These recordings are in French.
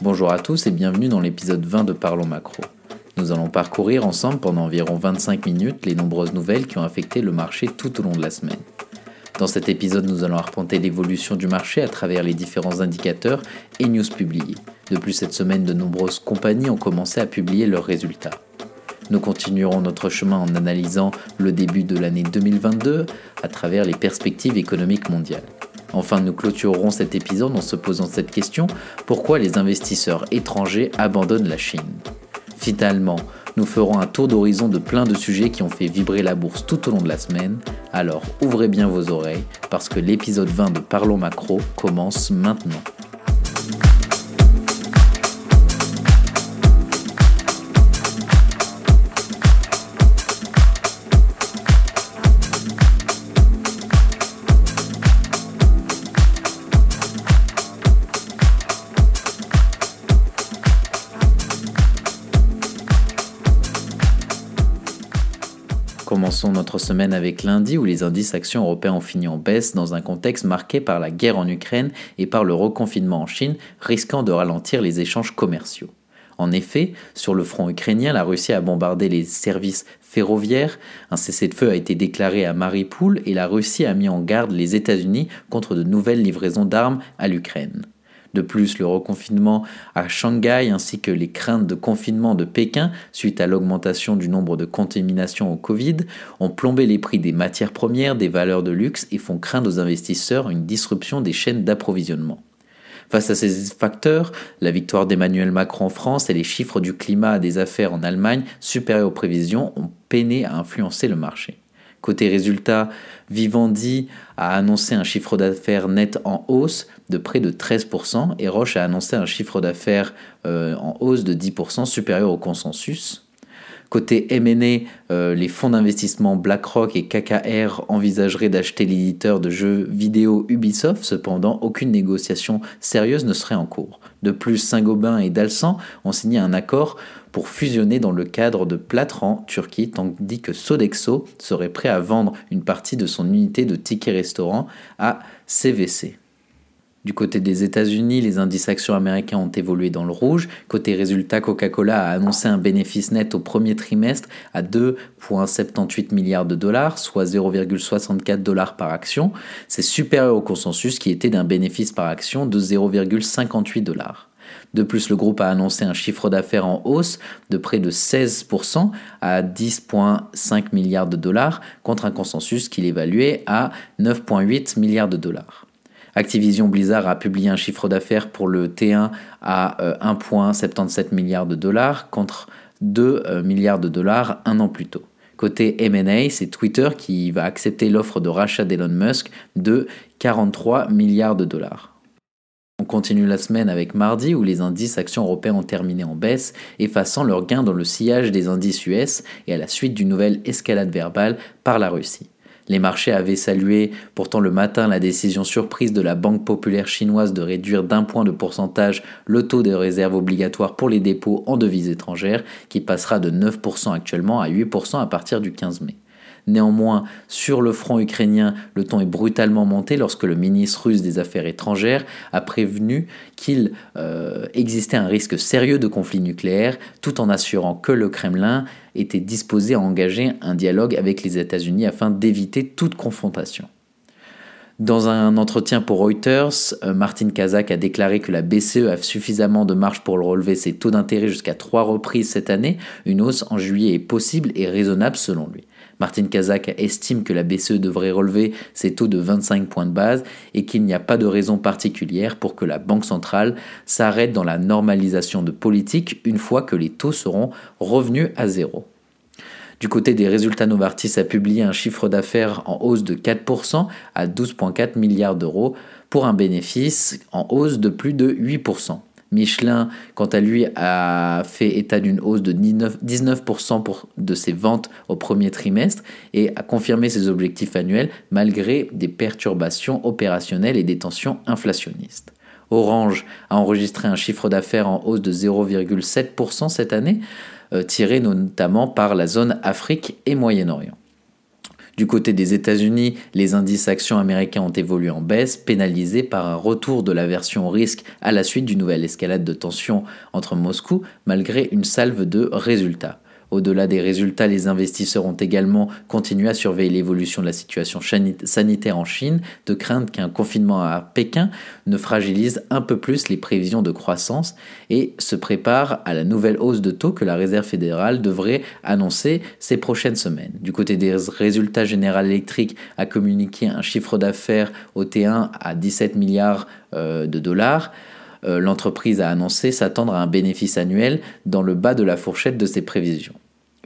Bonjour à tous et bienvenue dans l'épisode 20 de Parlons Macro. Nous allons parcourir ensemble pendant environ 25 minutes les nombreuses nouvelles qui ont affecté le marché tout au long de la semaine. Dans cet épisode, nous allons arpenter l'évolution du marché à travers les différents indicateurs et news publiés. De plus, cette semaine, de nombreuses compagnies ont commencé à publier leurs résultats. Nous continuerons notre chemin en analysant le début de l'année 2022 à travers les perspectives économiques mondiales. Enfin, nous clôturerons cet épisode en se posant cette question, pourquoi les investisseurs étrangers abandonnent la Chine? Finalement, nous ferons un tour d'horizon de plein de sujets qui ont fait vibrer la bourse tout au long de la semaine, alors ouvrez bien vos oreilles parce que l'épisode 20 de Parlons Macro commence maintenant. Commençons notre semaine avec lundi où les indices actions européens ont fini en baisse dans un contexte marqué par la guerre en Ukraine et par le reconfinement en Chine, risquant de ralentir les échanges commerciaux. En effet, sur le front ukrainien, la Russie a bombardé les services ferroviaires, un cessez-le-feu a été déclaré à Mariupol et la Russie a mis en garde les États-Unis contre de nouvelles livraisons d'armes à l'Ukraine. De plus, le reconfinement à Shanghai ainsi que les craintes de confinement de Pékin suite à l'augmentation du nombre de contaminations au Covid ont plombé les prix des matières premières, des valeurs de luxe et font craindre aux investisseurs une disruption des chaînes d'approvisionnement. Face à ces facteurs, la victoire d'Emmanuel Macron en France et les chiffres du climat des affaires en Allemagne supérieurs aux prévisions ont peiné à influencer le marché. Côté résultat, Vivendi a annoncé un chiffre d'affaires net en hausse de près de 13% et Roche a annoncé un chiffre d'affaires euh, en hausse de 10% supérieur au consensus. Côté M&A, euh, les fonds d'investissement BlackRock et KKR envisageraient d'acheter l'éditeur de jeux vidéo Ubisoft, cependant aucune négociation sérieuse ne serait en cours. De plus, Saint-Gobain et Dalsan ont signé un accord pour fusionner dans le cadre de Platran, Turquie, tandis que Sodexo serait prêt à vendre une partie de son unité de tickets restaurant à CVC. Du côté des États-Unis, les indices actions américains ont évolué dans le rouge. Côté résultat, Coca-Cola a annoncé un bénéfice net au premier trimestre à 2,78 milliards de dollars, soit 0,64 dollars par action. C'est supérieur au consensus qui était d'un bénéfice par action de 0,58 dollars. De plus, le groupe a annoncé un chiffre d'affaires en hausse de près de 16% à 10,5 milliards de dollars contre un consensus qu'il évaluait à 9,8 milliards de dollars. Activision Blizzard a publié un chiffre d'affaires pour le T1 à 1,77 euh, milliards de dollars contre 2 euh, milliards de dollars un an plus tôt. Côté M&A, c'est Twitter qui va accepter l'offre de rachat d'Elon Musk de 43 milliards de dollars. On continue la semaine avec mardi où les indices actions européens ont terminé en baisse, effaçant leurs gains dans le sillage des indices US et à la suite d'une nouvelle escalade verbale par la Russie. Les marchés avaient salué pourtant le matin la décision surprise de la Banque populaire chinoise de réduire d'un point de pourcentage le taux des réserves obligatoires pour les dépôts en devises étrangères, qui passera de 9% actuellement à 8% à partir du 15 mai. Néanmoins, sur le front ukrainien, le ton est brutalement monté lorsque le ministre russe des Affaires étrangères a prévenu qu'il euh, existait un risque sérieux de conflit nucléaire, tout en assurant que le Kremlin était disposé à engager un dialogue avec les États-Unis afin d'éviter toute confrontation. Dans un entretien pour Reuters, euh, Martin Kazak a déclaré que la BCE a suffisamment de marge pour relever ses taux d'intérêt jusqu'à trois reprises cette année. Une hausse en juillet est possible et raisonnable selon lui. Martin Kazak estime que la BCE devrait relever ses taux de 25 points de base et qu'il n'y a pas de raison particulière pour que la Banque centrale s'arrête dans la normalisation de politique une fois que les taux seront revenus à zéro. Du côté des résultats, Novartis a publié un chiffre d'affaires en hausse de 4% à 12,4 milliards d'euros pour un bénéfice en hausse de plus de 8%. Michelin, quant à lui, a fait état d'une hausse de 19% pour, de ses ventes au premier trimestre et a confirmé ses objectifs annuels malgré des perturbations opérationnelles et des tensions inflationnistes. Orange a enregistré un chiffre d'affaires en hausse de 0,7% cette année, euh, tiré notamment par la zone Afrique et Moyen-Orient. Du côté des États-Unis, les indices actions américains ont évolué en baisse, pénalisés par un retour de l'aversion au risque à la suite d'une nouvelle escalade de tensions entre Moscou, malgré une salve de résultats. Au-delà des résultats, les investisseurs ont également continué à surveiller l'évolution de la situation sanitaire en Chine, de crainte qu'un confinement à Pékin ne fragilise un peu plus les prévisions de croissance et se prépare à la nouvelle hausse de taux que la Réserve fédérale devrait annoncer ces prochaines semaines. Du côté des résultats, General Electric a communiqué un chiffre d'affaires au T1 à 17 milliards euh, de dollars. Euh, l'entreprise a annoncé s'attendre à un bénéfice annuel dans le bas de la fourchette de ses prévisions.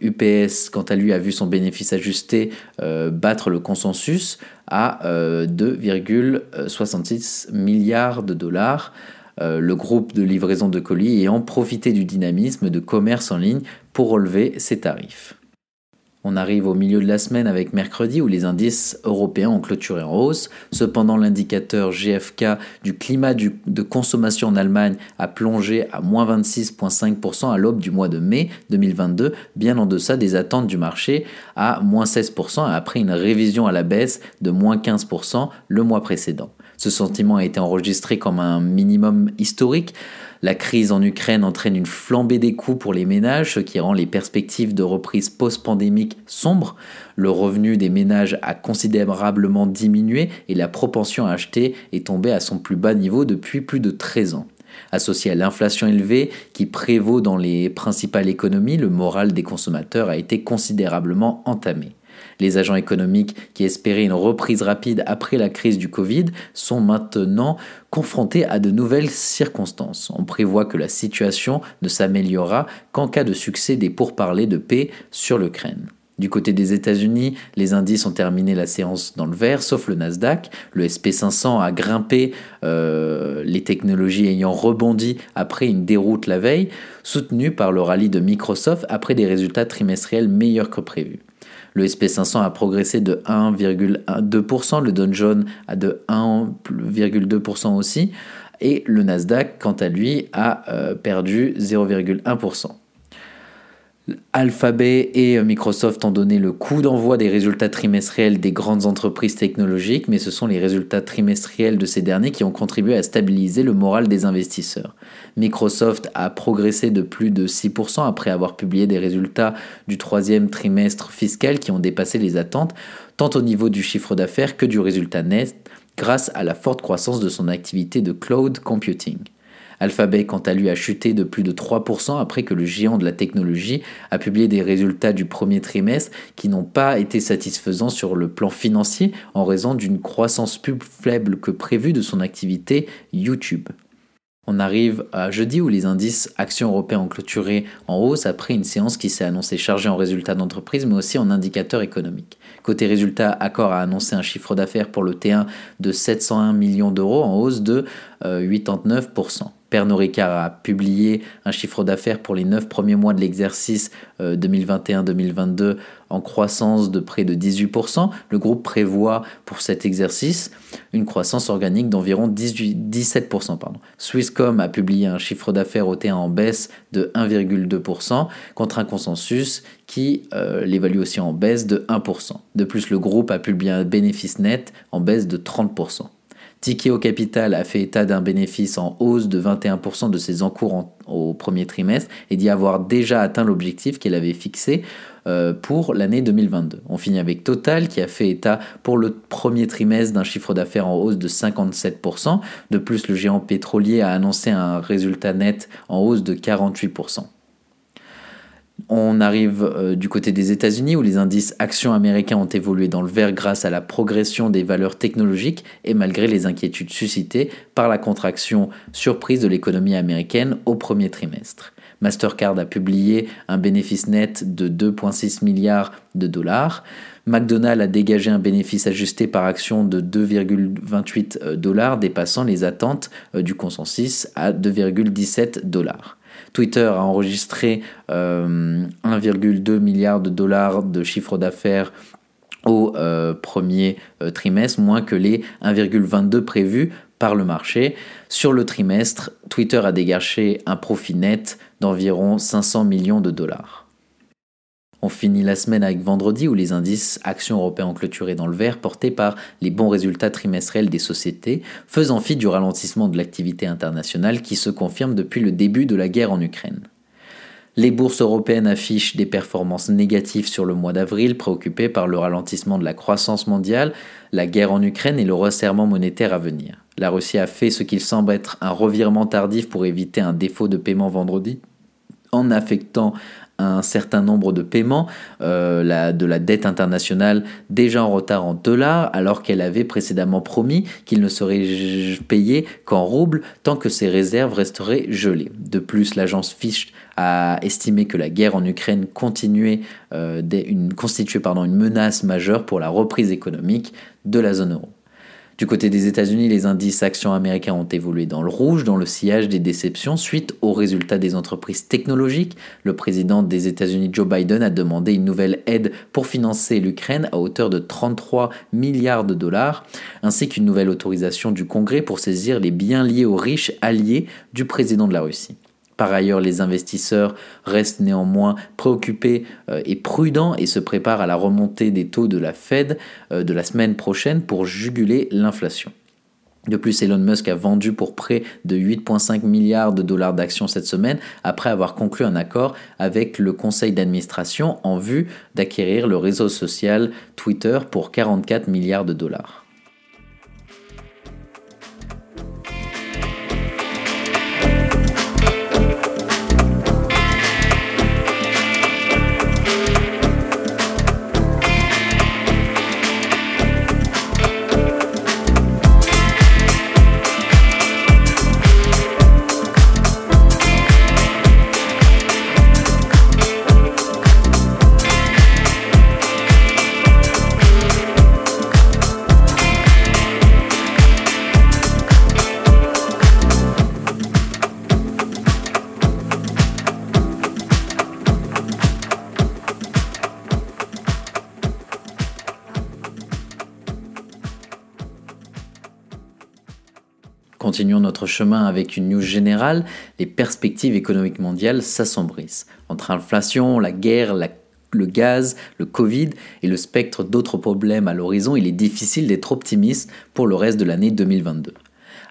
UPS, quant à lui, a vu son bénéfice ajusté euh, battre le consensus à 2,66 euh, milliards de dollars. le groupe de livraison de colis ayant profité du dynamisme de commerce en ligne pour relever ses tarifs. On arrive au milieu de la semaine avec mercredi où les indices européens ont clôturé en hausse. Cependant, l'indicateur GFK du climat de consommation en Allemagne a plongé à moins 26,5% à l'aube du mois de mai 2022, bien en deçà des attentes du marché à moins 16% après une révision à la baisse de moins 15% le mois précédent. Ce sentiment a été enregistré comme un minimum historique. La crise en Ukraine entraîne une flambée des coûts pour les ménages, ce qui rend les perspectives de reprise post-pandémique sombres. Le revenu des ménages a considérablement diminué et la propension à acheter est tombée à son plus bas niveau depuis plus de 13 ans. Associé à l'inflation élevée qui prévaut dans les principales économies, le moral des consommateurs a été considérablement entamé. Les agents économiques qui espéraient une reprise rapide après la crise du Covid sont maintenant confrontés à de nouvelles circonstances. On prévoit que la situation ne s'améliorera qu'en cas de succès des pourparlers de paix sur l'Ukraine. Du côté des États-Unis, les indices ont terminé la séance dans le vert, sauf le Nasdaq. Le SP500 a grimpé, euh, les technologies ayant rebondi après une déroute la veille, soutenu par le rallye de Microsoft après des résultats trimestriels meilleurs que prévu. Le SP500 a progressé de 1,2%, le Dow Jones a de 1,2% aussi, et le Nasdaq, quant à lui, a euh, perdu 0,1%. Alphabet et Microsoft ont donné le coup d'envoi des résultats trimestriels des grandes entreprises technologiques, mais ce sont les résultats trimestriels de ces derniers qui ont contribué à stabiliser le moral des investisseurs. Microsoft a progressé de plus de 6% après avoir publié des résultats du troisième trimestre fiscal qui ont dépassé les attentes, tant au niveau du chiffre d'affaires que du résultat net, grâce à la forte croissance de son activité de cloud computing. Alphabet, quant à lui, a chuté de plus de 3% après que le géant de la technologie a publié des résultats du premier trimestre qui n'ont pas été satisfaisants sur le plan financier en raison d'une croissance plus faible que prévue de son activité YouTube. On arrive à jeudi où les indices actions européens ont clôturé en hausse après une séance qui s'est annoncée chargée en résultats d'entreprise mais aussi en indicateurs économiques. Côté résultats, Accor a annoncé un chiffre d'affaires pour le T1 de 701 millions d'euros en hausse de 89%. Pernod Ricard a publié un chiffre d'affaires pour les 9 premiers mois de l'exercice 2021-2022 euh, en croissance de près de 18%. Le groupe prévoit pour cet exercice une croissance organique d'environ 17%. Pardon. Swisscom a publié un chiffre d'affaires au T1 en baisse de 1,2% contre un consensus qui euh, l'évalue aussi en baisse de 1%. De plus, le groupe a publié un bénéfice net en baisse de 30%. Tikeo Capital a fait état d'un bénéfice en hausse de 21% de ses encours au premier trimestre et d'y avoir déjà atteint l'objectif qu'elle avait fixé euh, pour l'année 2022. On finit avec Total qui a fait état pour le premier trimestre d'un chiffre d'affaires en hausse de 57%. De plus, le géant pétrolier a annoncé un résultat net en hausse de 48%. On arrive euh, du côté des États-Unis où les indices actions américains ont évolué dans le vert grâce à la progression des valeurs technologiques et malgré les inquiétudes suscitées par la contraction surprise de l'économie américaine au premier trimestre. Mastercard a publié un bénéfice net de 2,6 milliards de dollars. McDonald's a dégagé un bénéfice ajusté par action de 2,28 euh, dollars, dépassant les attentes euh, du consensus à 2,17 dollars. Twitter a enregistré 1,2 euh, milliard de dollars de chiffre d'affaires au euh, premier euh, trimestre, moins que les 1,22 prévus par le marché. Sur le trimestre, Twitter a dégagé un profit net d'environ 500 millions de dollars. On finit la semaine avec vendredi où les indices actions européens ont dans le vert portés par les bons résultats trimestriels des sociétés, faisant fi du ralentissement de l'activité internationale qui se confirme depuis le début de la guerre en Ukraine. Les bourses européennes affichent des performances négatives sur le mois d'avril, préoccupées par le ralentissement de la croissance mondiale, la guerre en Ukraine et le resserrement monétaire à venir. La Russie a fait ce qu'il semble être un revirement tardif pour éviter un défaut de paiement vendredi, en affectant un certain nombre de paiements euh, de la dette internationale déjà en retard en dollars, alors qu'elle avait précédemment promis qu'il ne serait payé qu'en roubles tant que ses réserves resteraient gelées. De plus, l'agence Fitch a estimé que la guerre en Ukraine continuait, euh, constituait une menace majeure pour la reprise économique de la zone euro. Du côté des États-Unis, les indices actions américains ont évolué dans le rouge, dans le sillage des déceptions suite aux résultats des entreprises technologiques. Le président des États-Unis, Joe Biden, a demandé une nouvelle aide pour financer l'Ukraine à hauteur de 33 milliards de dollars, ainsi qu'une nouvelle autorisation du Congrès pour saisir les biens liés aux riches alliés du président de la Russie. Par ailleurs, les investisseurs restent néanmoins préoccupés euh, et prudents et se préparent à la remontée des taux de la Fed euh, de la semaine prochaine pour juguler l'inflation. De plus, Elon Musk a vendu pour près de 8,5 milliards de dollars d'actions cette semaine après avoir conclu un accord avec le conseil d'administration en vue d'acquérir le réseau social Twitter pour 44 milliards de dollars. Continuons notre chemin avec une news générale. Les perspectives économiques mondiales s'assombrissent. Entre inflation, la guerre, le gaz, le Covid et le spectre d'autres problèmes à l'horizon, il est difficile d'être optimiste pour le reste de l'année 2022.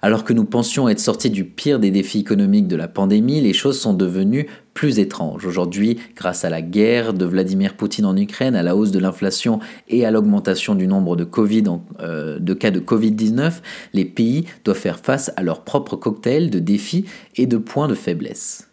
Alors que nous pensions être sortis du pire des défis économiques de la pandémie, les choses sont devenues plus étranges. Aujourd'hui, grâce à la guerre de Vladimir Poutine en Ukraine, à la hausse de l'inflation et à l'augmentation du nombre de, COVID euh, de cas de Covid-19, les pays doivent faire face à leur propre cocktail de défis et de points de faiblesse.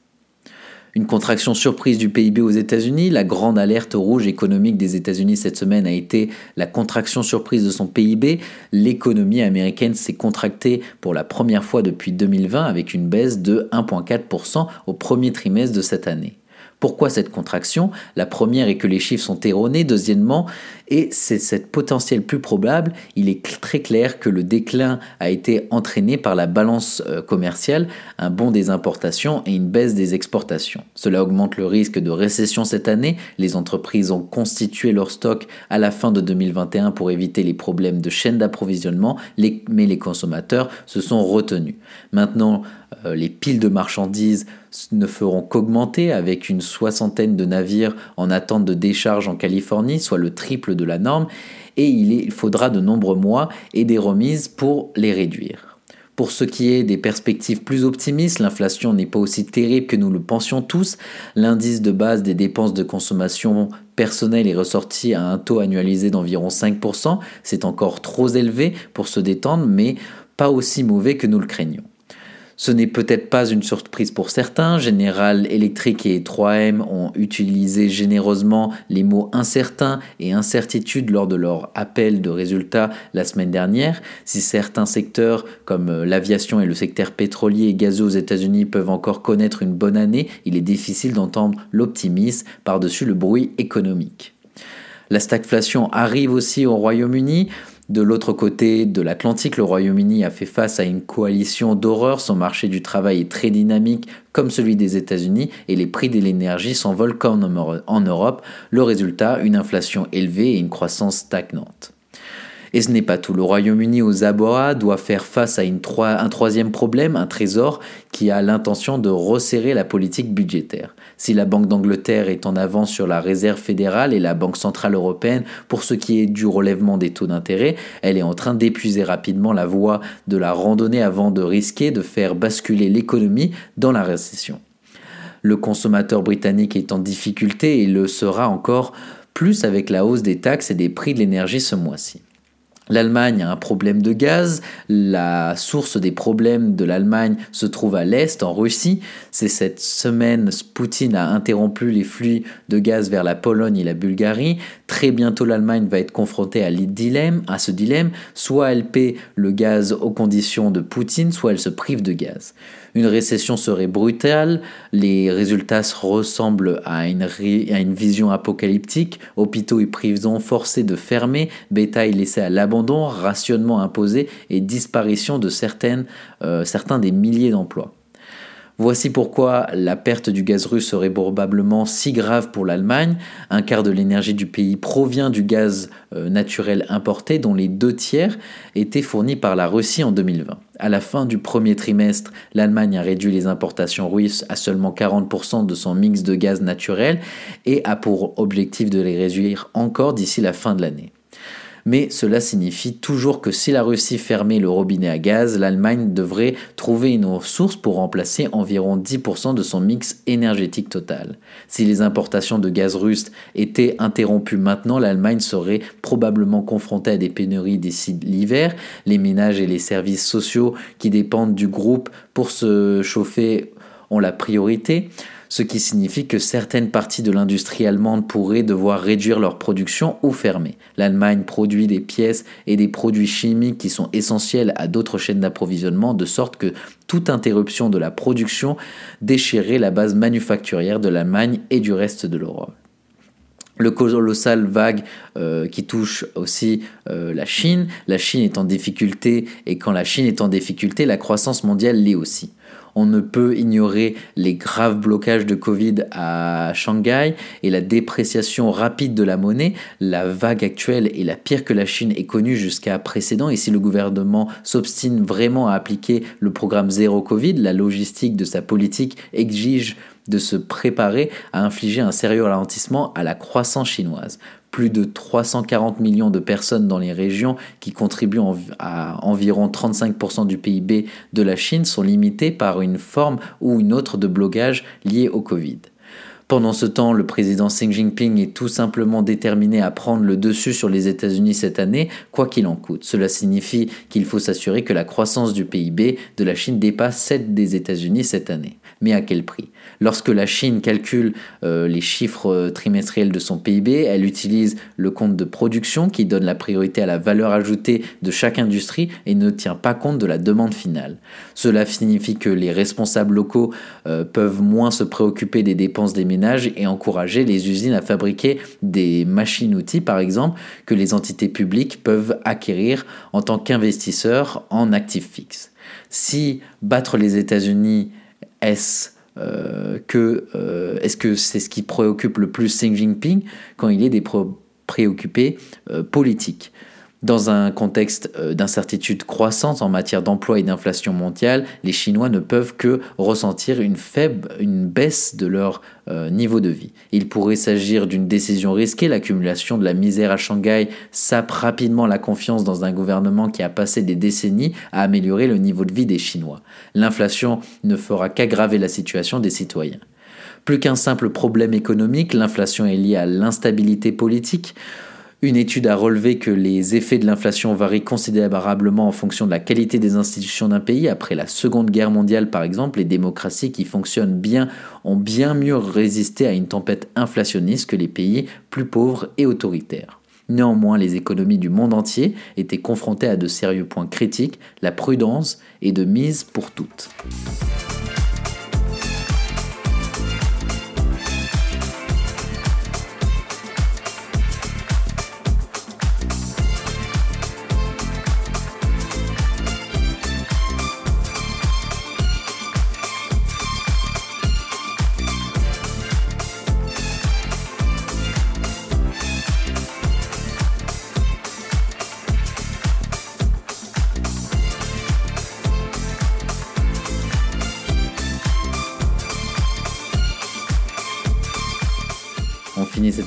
Une contraction surprise du PIB aux États-Unis. La grande alerte rouge économique des États-Unis cette semaine a été la contraction surprise de son PIB. L'économie américaine s'est contractée pour la première fois depuis 2020 avec une baisse de 1,4% au premier trimestre de cette année. Pourquoi cette contraction? La première est que les chiffres sont erronés. Deuxièmement, et c'est cette potentiel plus probable, il est très clair que le déclin a été entraîné par la balance euh, commerciale, un bond des importations et une baisse des exportations. Cela augmente le risque de récession cette année. Les entreprises ont constitué leur stock à la fin de 2021 pour éviter les problèmes de chaîne d'approvisionnement, mais les consommateurs se sont retenus. Maintenant, les piles de marchandises ne feront qu'augmenter avec une soixantaine de navires en attente de décharge en Californie, soit le triple de la norme, et il faudra de nombreux mois et des remises pour les réduire. Pour ce qui est des perspectives plus optimistes, l'inflation n'est pas aussi terrible que nous le pensions tous. L'indice de base des dépenses de consommation personnelle est ressorti à un taux annualisé d'environ 5%. C'est encore trop élevé pour se détendre, mais pas aussi mauvais que nous le craignions. Ce n'est peut-être pas une surprise pour certains. General Electric et 3M ont utilisé généreusement les mots incertain et incertitude lors de leur appel de résultats la semaine dernière. Si certains secteurs comme l'aviation et le secteur pétrolier et gazeux aux États-Unis peuvent encore connaître une bonne année, il est difficile d'entendre l'optimisme par-dessus le bruit économique. La stagflation arrive aussi au Royaume-Uni. De l'autre côté de l'Atlantique, le Royaume-Uni a fait face à une coalition d'horreur. Son marché du travail est très dynamique, comme celui des États-Unis, et les prix de l'énergie s'envolent comme en Europe. Le résultat, une inflation élevée et une croissance stagnante. Et ce n'est pas tout. Le Royaume-Uni aux abois doit faire face à un troisième problème, un trésor qui a l'intention de resserrer la politique budgétaire. Si la Banque d'Angleterre est en avance sur la Réserve fédérale et la Banque centrale européenne pour ce qui est du relèvement des taux d'intérêt, elle est en train d'épuiser rapidement la voie de la randonnée avant de risquer de faire basculer l'économie dans la récession. Le consommateur britannique est en difficulté et le sera encore plus avec la hausse des taxes et des prix de l'énergie ce mois-ci. L'Allemagne a un problème de gaz. La source des problèmes de l'Allemagne se trouve à l'Est, en Russie. C'est cette semaine, Poutine a interrompu les flux de gaz vers la Pologne et la Bulgarie. Très bientôt, l'Allemagne va être confrontée à, dilemme, à ce dilemme. Soit elle paie le gaz aux conditions de Poutine, soit elle se prive de gaz. Une récession serait brutale, les résultats ressemblent à une, vision apocalyptique, hôpitaux et prisons forcés de fermer, bétail laissé à l'abandon, rationnement imposé et disparition de euh, certains des milliers d'emplois. Voici pourquoi la perte du gaz russe serait probablement si grave pour l'Allemagne. Un quart de l'énergie du pays provient du gaz euh, naturel importé, dont les deux tiers étaient fournis par la Russie en 2020. À la fin du premier trimestre, l'Allemagne a réduit les importations russes à seulement 40% de son mix de gaz naturel et a pour objectif de les réduire encore d'ici la fin de l'année mais cela signifie toujours que si la Russie fermait le robinet à gaz, l'Allemagne devrait trouver une source pour remplacer environ 10% de son mix énergétique total. Si les importations de gaz russe étaient interrompues maintenant, l'Allemagne serait probablement confrontée à des pénuries d'ici l'hiver. Les ménages et les services sociaux qui dépendent du groupe pour se chauffer ont la priorité ce qui signifie que certaines parties de l'industrie allemande pourraient devoir réduire leur production ou fermer. L'Allemagne produit des pièces et des produits chimiques qui sont essentiels à d'autres chaînes d'approvisionnement, de sorte que toute interruption de la production déchirerait la base manufacturière de l'Allemagne et du reste de l'Europe le colossal vague euh, qui touche aussi euh, la Chine. La Chine est en difficulté et quand la Chine est en difficulté, la croissance mondiale l'est aussi. On ne peut ignorer les graves blocages de Covid à Shanghai et la dépréciation rapide de la monnaie. La vague actuelle est la pire que la Chine ait connue jusqu'à précédent et si le gouvernement s'obstine vraiment à appliquer le programme zéro Covid, la logistique de sa politique exige de se préparer à infliger un sérieux ralentissement à la croissance chinoise. Plus de 340 millions de personnes dans les régions qui contribuent à environ 35% du PIB de la Chine sont limitées par une forme ou une autre de blocage lié au Covid. Pendant ce temps, le président Xi Jinping est tout simplement déterminé à prendre le dessus sur les États-Unis cette année, quoi qu'il en coûte. Cela signifie qu'il faut s'assurer que la croissance du PIB de la Chine dépasse celle des États-Unis cette année. Mais à quel prix? Lorsque la Chine calcule euh, les chiffres euh, trimestriels de son PIB, elle utilise le compte de production qui donne la priorité à la valeur ajoutée de chaque industrie et ne tient pas compte de la demande finale. Cela signifie que les responsables locaux euh, peuvent moins se préoccuper des dépenses des ménages et encourager les usines à fabriquer des machines-outils, par exemple, que les entités publiques peuvent acquérir en tant qu'investisseurs en actifs fixes. Si battre les États-Unis euh, euh, est-ce que c'est ce qui préoccupe le plus Xi Jinping quand il est des préoccupés euh, politiques? Dans un contexte euh, d'incertitude croissante en matière d'emploi et d'inflation mondiale, les Chinois ne peuvent que ressentir une faible, une baisse de leur euh, niveau de vie. Il pourrait s'agir d'une décision risquée, l'accumulation de la misère à Shanghai sape rapidement la confiance dans un gouvernement qui a passé des décennies à améliorer le niveau de vie des Chinois. L'inflation ne fera qu'aggraver la situation des citoyens. Plus qu'un simple problème économique, l'inflation est liée à l'instabilité politique. Une étude a relevé que les effets de l'inflation varient considérablement en fonction de la qualité des institutions d'un pays. Après la Seconde Guerre mondiale, par exemple, les démocraties qui fonctionnent bien ont bien mieux résisté à une tempête inflationniste que les pays plus pauvres et autoritaires. Néanmoins, les économies du monde entier étaient confrontées à de sérieux points critiques, la prudence est de mise pour toutes.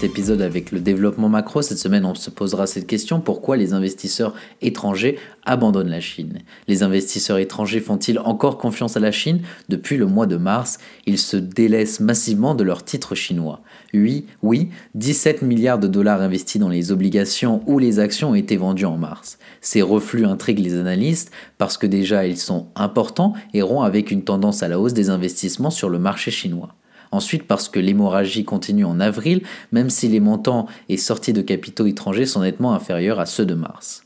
Épisode avec le développement macro. Cette semaine, on se posera cette question pourquoi les investisseurs étrangers abandonnent la Chine? Les investisseurs étrangers font-ils encore confiance à la Chine? Depuis le mois de mars, ils se délaissent massivement de leurs titres chinois. Oui, oui, 17 milliards de dollars investis dans les obligations ou les actions ont été vendus en mars. Ces reflux intriguent les analystes parce que déjà ils sont importants et rompent avec une tendance à la hausse des investissements sur le marché chinois. Ensuite, parce que l'hémorragie continue en avril, même si les montants et sorties de capitaux étrangers sont nettement inférieurs à ceux de mars.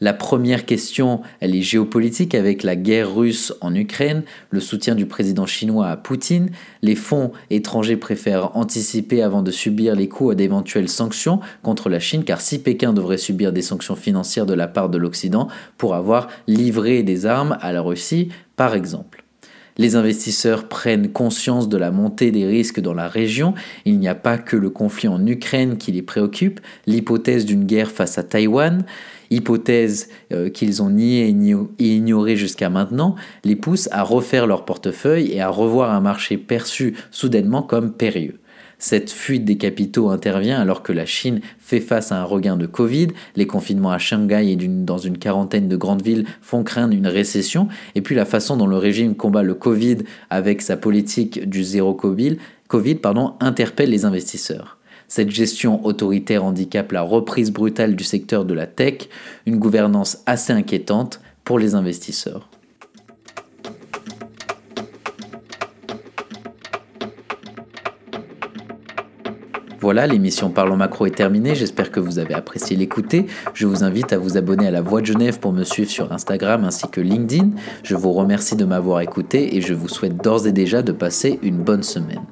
La première question, elle est géopolitique avec la guerre russe en Ukraine, le soutien du président chinois à Poutine. Les fonds étrangers préfèrent anticiper avant de subir les coûts d'éventuelles sanctions contre la Chine, car si Pékin devrait subir des sanctions financières de la part de l'Occident pour avoir livré des armes à la Russie, par exemple. Les investisseurs prennent conscience de la montée des risques dans la région. Il n'y a pas que le conflit en Ukraine qui les préoccupe, l'hypothèse d'une guerre face à Taïwan, hypothèse euh, qu'ils ont niée et ignorée jusqu'à maintenant, les pousse à refaire leur portefeuille et à revoir un marché perçu soudainement comme périlleux. Cette fuite des capitaux intervient alors que la Chine fait face à un regain de Covid, les confinements à Shanghai et dans une quarantaine de grandes villes font craindre une récession, et puis la façon dont le régime combat le Covid avec sa politique du zéro Covid, interpelle les investisseurs. Cette gestion autoritaire handicape la reprise brutale du secteur de la tech, une gouvernance assez inquiétante pour les investisseurs. Voilà, l'émission Parlons Macro est terminée. J'espère que vous avez apprécié l'écouter. Je vous invite à vous abonner à La Voix de Genève pour me suivre sur Instagram ainsi que LinkedIn. Je vous remercie de m'avoir écouté et je vous souhaite d'ores et déjà de passer une bonne semaine.